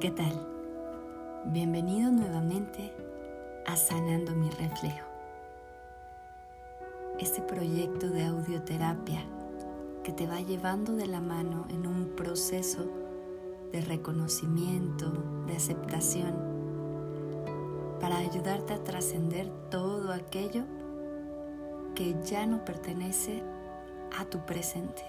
¿qué tal? Bienvenido nuevamente a Sanando mi Reflejo. Este proyecto de audioterapia que te va llevando de la mano en un proceso de reconocimiento, de aceptación, para ayudarte a trascender todo aquello que ya no pertenece a tu presente.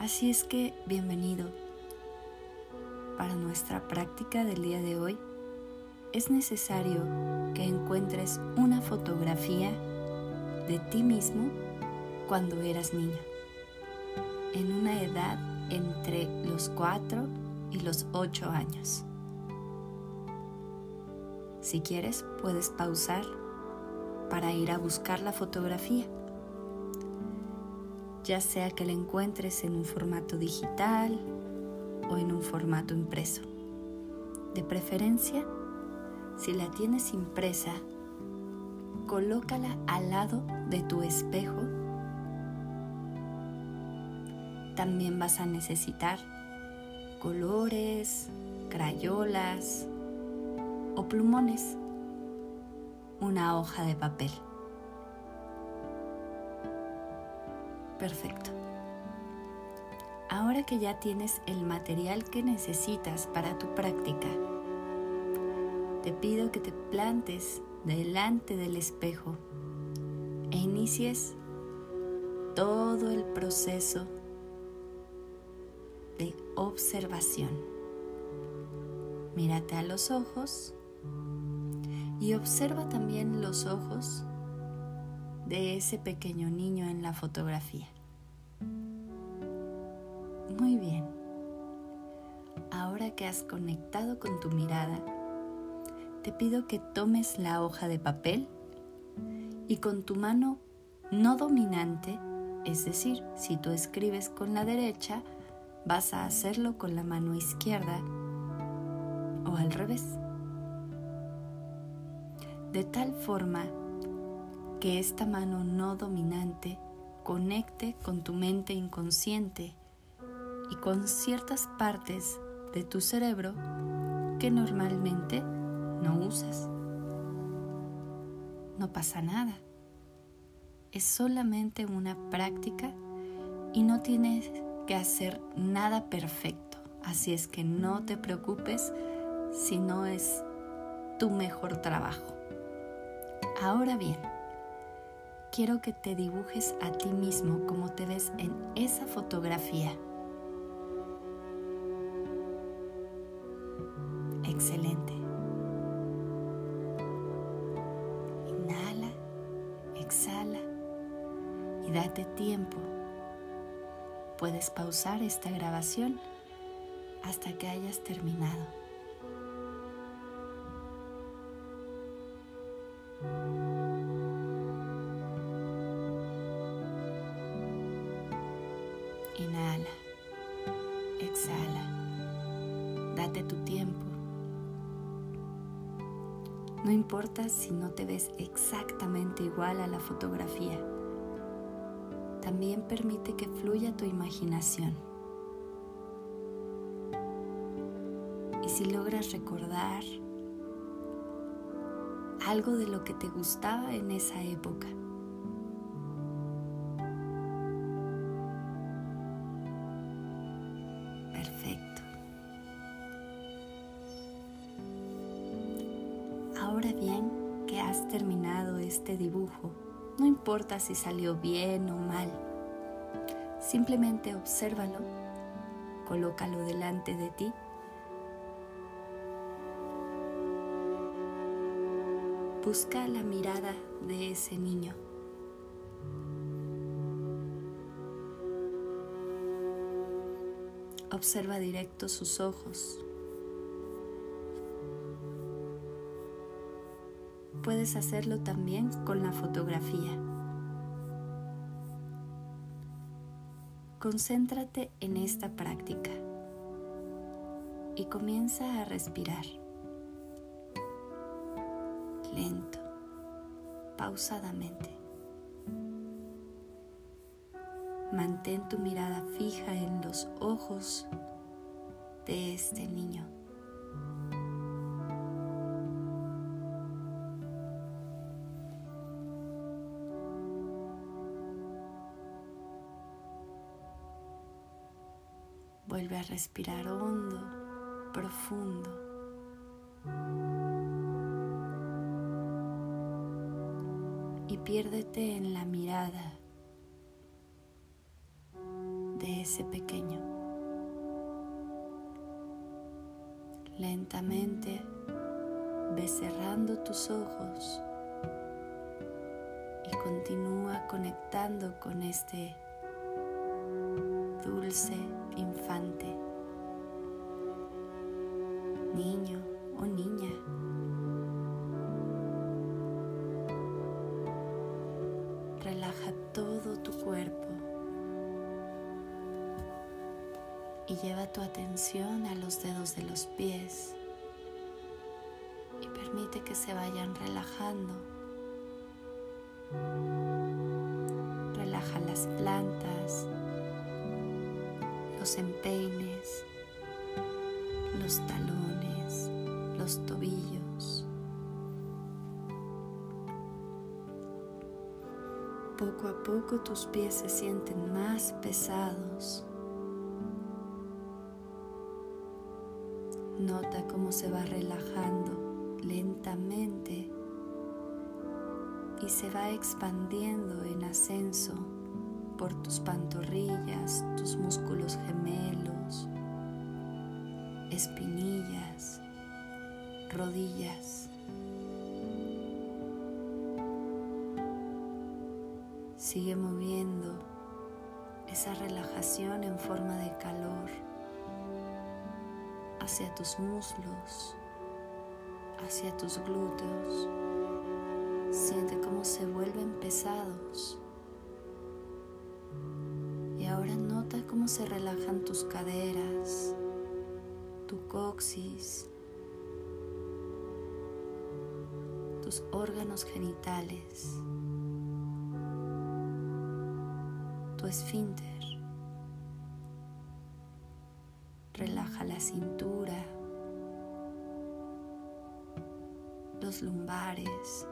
Así es que bienvenido. Para nuestra práctica del día de hoy es necesario que encuentres una fotografía de ti mismo cuando eras niño, en una edad entre los 4 y los 8 años. Si quieres, puedes pausar para ir a buscar la fotografía ya sea que la encuentres en un formato digital o en un formato impreso. De preferencia, si la tienes impresa, colócala al lado de tu espejo. También vas a necesitar colores, crayolas o plumones, una hoja de papel. Perfecto. Ahora que ya tienes el material que necesitas para tu práctica, te pido que te plantes delante del espejo e inicies todo el proceso de observación. Mírate a los ojos y observa también los ojos de ese pequeño niño en la fotografía. Muy bien. Ahora que has conectado con tu mirada, te pido que tomes la hoja de papel y con tu mano no dominante, es decir, si tú escribes con la derecha, vas a hacerlo con la mano izquierda o al revés. De tal forma que esta mano no dominante conecte con tu mente inconsciente y con ciertas partes de tu cerebro que normalmente no usas. No pasa nada. Es solamente una práctica y no tienes que hacer nada perfecto. Así es que no te preocupes si no es tu mejor trabajo. Ahora bien, quiero que te dibujes a ti mismo como te ves en esa fotografía. Excelente. Inhala, exhala y date tiempo. Puedes pausar esta grabación hasta que hayas terminado. Inhala, exhala, date tu tiempo. No importa si no te ves exactamente igual a la fotografía. También permite que fluya tu imaginación. Y si logras recordar algo de lo que te gustaba en esa época, importa si salió bien o mal, simplemente obsérvalo, colócalo delante de ti. Busca la mirada de ese niño. Observa directo sus ojos, puedes hacerlo también con la fotografía. Concéntrate en esta práctica y comienza a respirar. Lento, pausadamente. Mantén tu mirada fija en los ojos de este niño. Respirar hondo, profundo. Y piérdete en la mirada de ese pequeño. Lentamente ve cerrando tus ojos y continúa conectando con este dulce infante, niño o niña. Relaja todo tu cuerpo y lleva tu atención a los dedos de los pies y permite que se vayan relajando. Relaja las plantas, los empeines, los talones, los tobillos. Poco a poco tus pies se sienten más pesados. Nota cómo se va relajando lentamente y se va expandiendo en ascenso por tus pantorrillas, tus músculos gemelos, espinillas, rodillas. Sigue moviendo esa relajación en forma de calor hacia tus muslos, hacia tus glúteos. Siente cómo se vuelven pesados ahora nota cómo se relajan tus caderas, tu coxis, tus órganos genitales, tu esfínter. Relaja la cintura, los lumbares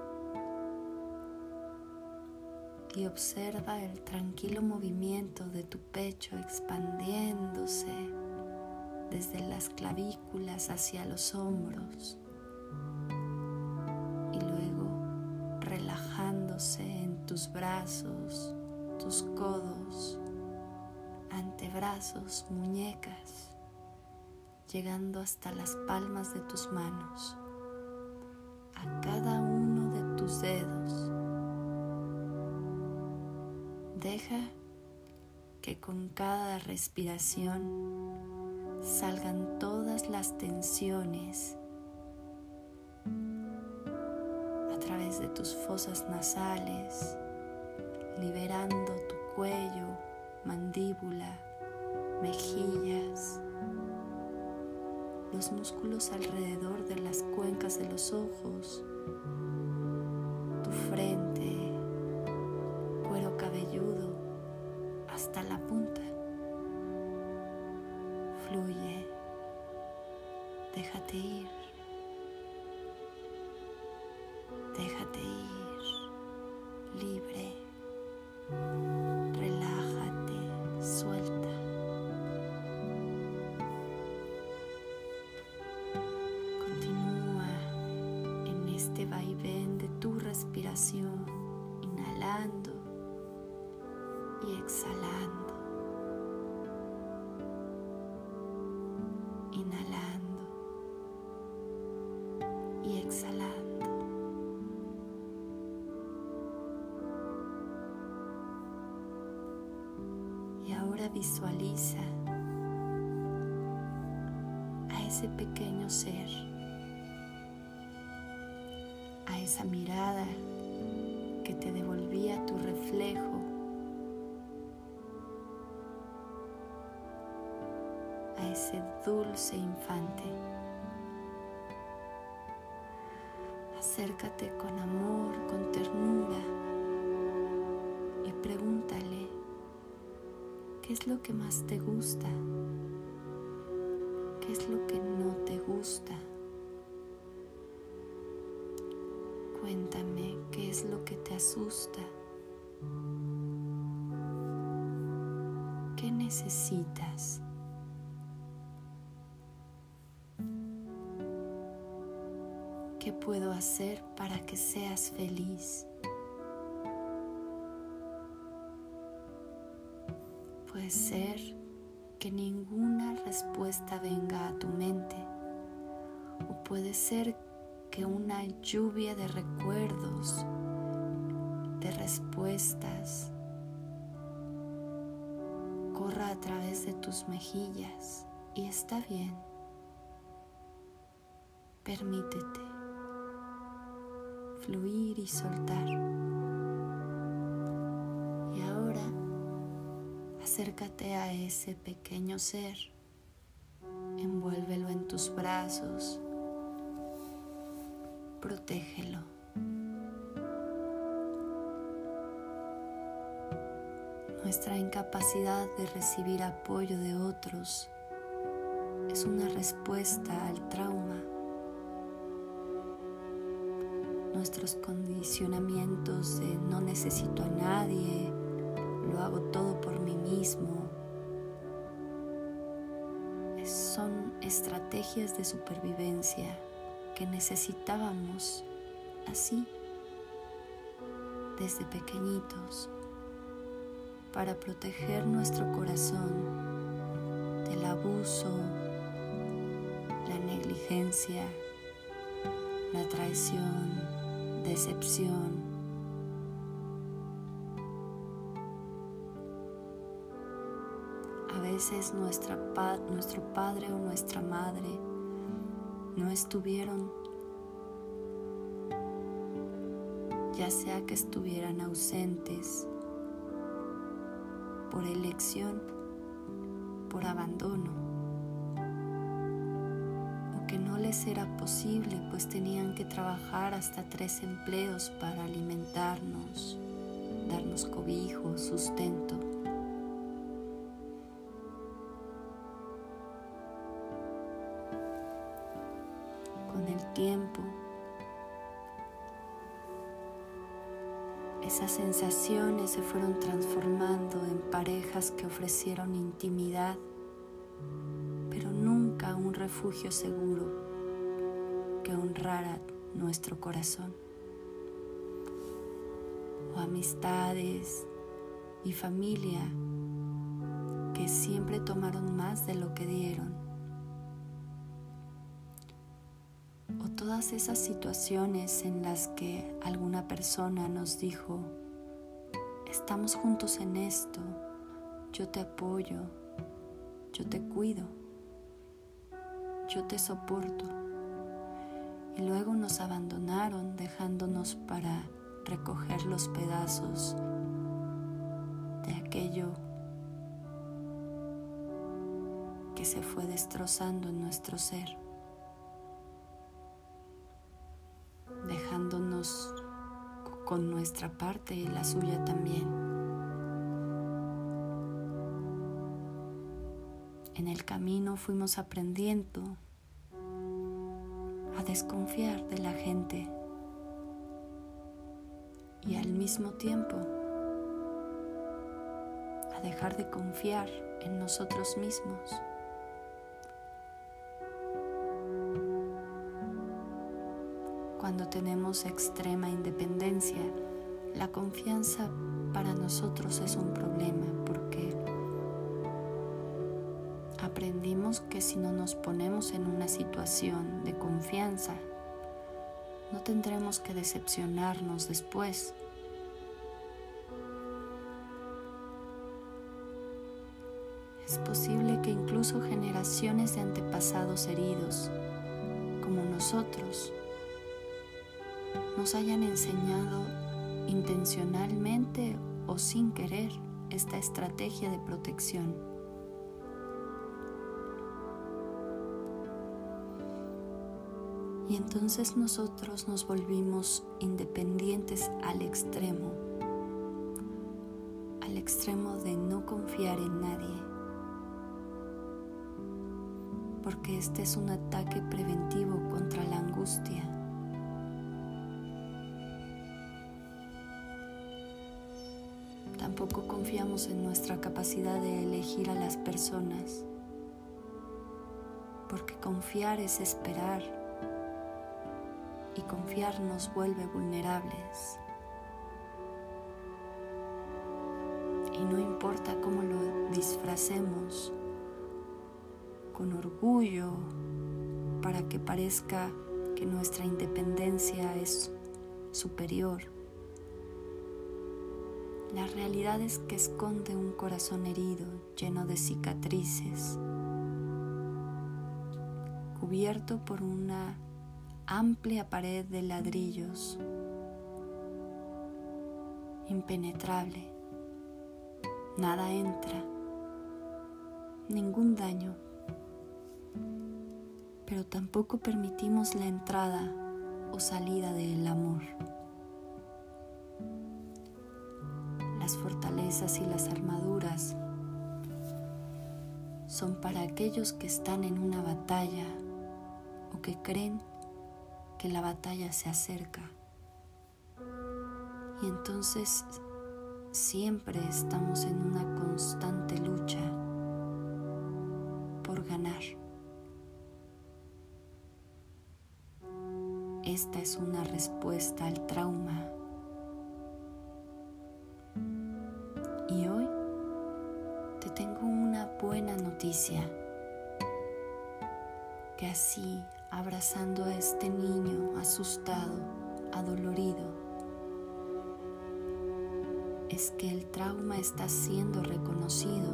y observa el tranquilo movimiento de tu pecho expandiéndose desde las clavículas hacia los hombros y luego relajándose en tus brazos, tus codos, antebrazos, muñecas, llegando hasta las palmas de tus manos, a cada uno de tus dedos Deja que con cada respiración salgan todas las tensiones a través de tus fosas nasales, liberando tu cuello, mandíbula, mejillas, los músculos alrededor de las cuencas de los ojos, hasta la punta. Fluye, déjate ir, visualiza a ese pequeño ser, a esa mirada que te devolvía tu reflejo ese dulce infante. Acércate con amor, qué es lo que más te gusta, qué asusta? Cuéntame qué es lo que te asusta. ¿Qué necesitas? ¿Qué puedo hacer para que seas feliz? Puede ser que ninguna respuesta venga a tu mente o puede ser que una lluvia de recuerdos, de respuestas, corra a través de tus mejillas y está bien. Permítete fluir y soltar. Acércate a ese pequeño ser, envuélvelo en tus brazos, protégelo. Nuestra incapacidad de recibir apoyo de otros es una respuesta al trauma. Nuestros condicionamientos de no necesito a nadie, hago todo por mí mismo. Son estrategias de supervivencia que necesitábamos así, desde pequeñitos, para proteger nuestro corazón del abuso, la negligencia, la traición, decepción. Veces nuestra, nuestro padre o nuestra madre no estuvieron, ya sea que estuvieran ausentes por elección, por abandono les era posible, pues tenían que trabajar hasta tres empleos para alimentarnos, darnos cobijo, sustento. Se fueron transformando en parejas que ofrecieron intimidad, pero nunca un refugio seguro que honrara nuestro corazón. O amistades y familia que siempre tomaron más de lo que dieron. O todas esas situaciones en las que alguna persona nos dijo, estamos juntos en esto, yo te apoyo, yo te cuido, yo te soporto. Y luego nos abandonaron dejándonos para recoger los pedazos de aquello que se fue destrozando en nuestro ser, dejándonos con nuestra parte y la suya también. En el camino fuimos aprendiendo a desconfiar de la gente y al mismo tiempo a dejar de confiar en nosotros mismos. Cuando tenemos extrema independencia, la confianza para nosotros es un problema porque aprendimos que si no nos ponemos en una situación de confianza, no tendremos que decepcionarnos después. Es posible que incluso generaciones de antepasados heridos, como nosotros, nos hayan enseñado intencionalmente o sin querer esta estrategia de protección. Y entonces nosotros nos volvimos independientes al extremo, al extremo de no confiar en nadie. porque este es un ataque preventivo contra la angustia. Tampoco confiamos en nuestra capacidad de elegir a las personas, porque confiar es esperar y confiar nos vuelve vulnerables. Y no importa cómo lo disfracemos, con orgullo, para que parezca que nuestra independencia es superior. La realidad es que esconde un corazón herido, lleno de cicatrices, cubierto por una amplia pared de ladrillos, impenetrable. Nada entra, ningún daño, pero tampoco permitimos la entrada o salida del amor. Y las armaduras son para aquellos que están en una batalla o que creen que la batalla se acerca. Y entonces siempre estamos en una constante lucha por ganar. Esta es una respuesta al trauma. Que así, abrazando a este niño asustado, adolorido, es que el trauma está siendo reconocido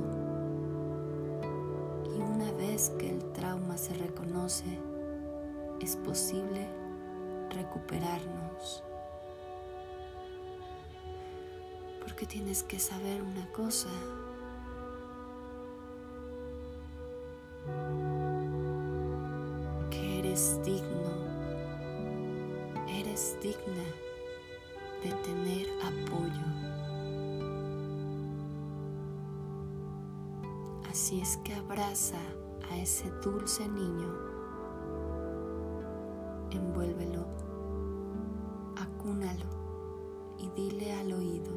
y una vez que el trauma se reconoce, es posible recuperarnos. Porque tienes que saber una cosa. Eres digna de tener apoyo. Así es que abraza a ese dulce niño, envuélvelo, acúnalo y dile al oído,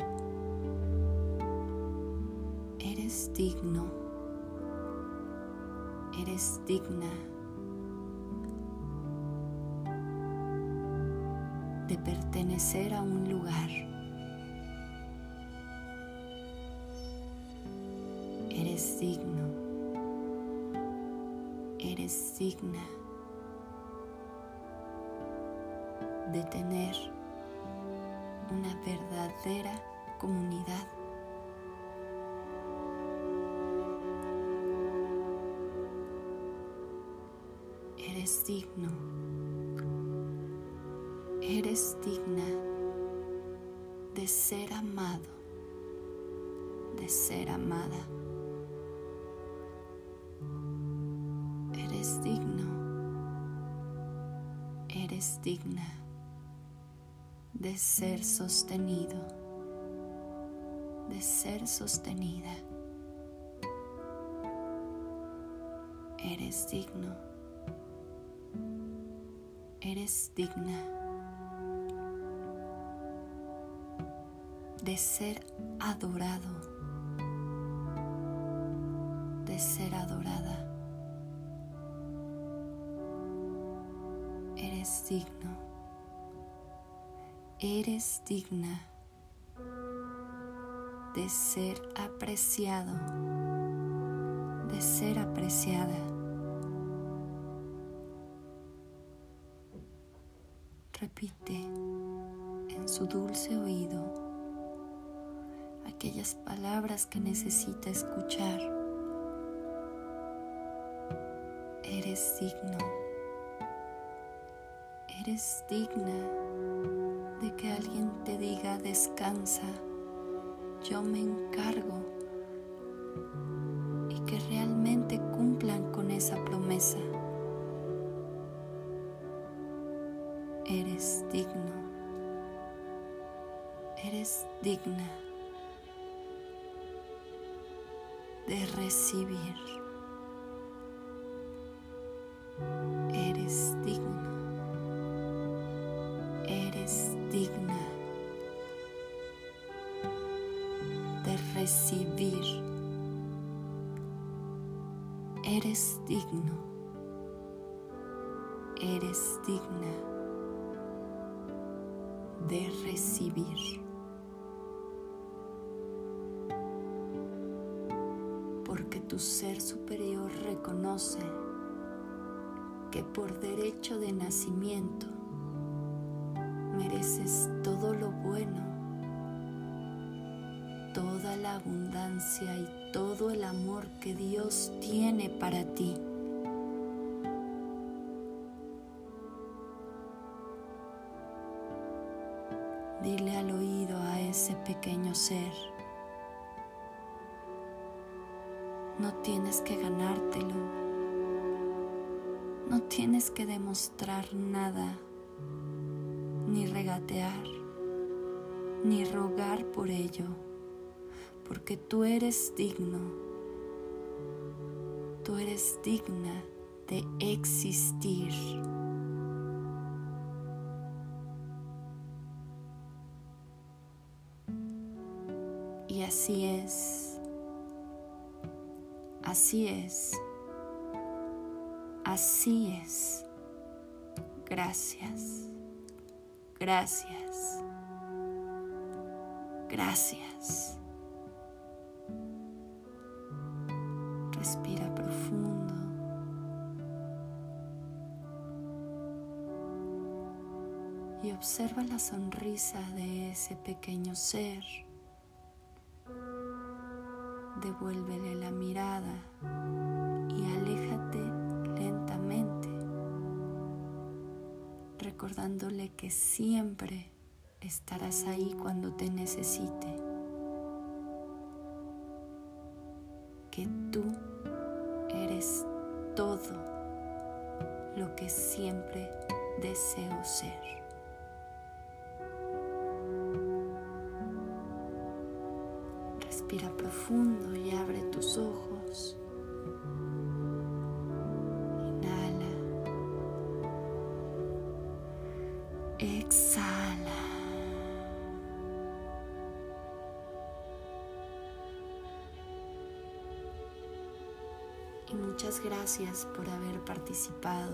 eres digno, eres digna de pertenecer a un lugar. Eres digno, eres digna de tener una verdadera comunidad. Eres digno, eres digna de ser amado, de ser amada. digna de ser sostenido, de ser sostenida. Eres digno, eres digna de ser adorado, de ser adorada. eres digno, eres digna de ser apreciado, de ser apreciada. Repite en su dulce oído aquellas palabras que necesita escuchar. Eres digno eres digna de que alguien te diga descansa, yo me encargo y que realmente cumplan con esa promesa. Eres digno, eres digna de recibir, Eres digno. Eres digna de recibir. Eres digno. Eres digna de recibir. Tu ser superior reconoce que por derecho de nacimiento mereces todo lo bueno, toda la abundancia y todo el amor que Dios tiene para ti. No tienes que ganártelo no tienes que demostrar nada, ni regatear, ni rogar por ello, porque tú eres digno, tú eres digna de existir. Así es. Así es. Gracias. Gracias. Gracias. Respira profundo. Y observa la sonrisa de ese pequeño ser. Devuélvele la mirada y aléjate recordándole que siempre estarás ahí cuando te necesite, que tú eres todo lo que siempre deseo ser. Respira profundo y abre tus ojos. Exhala. Y muchas gracias por haber participado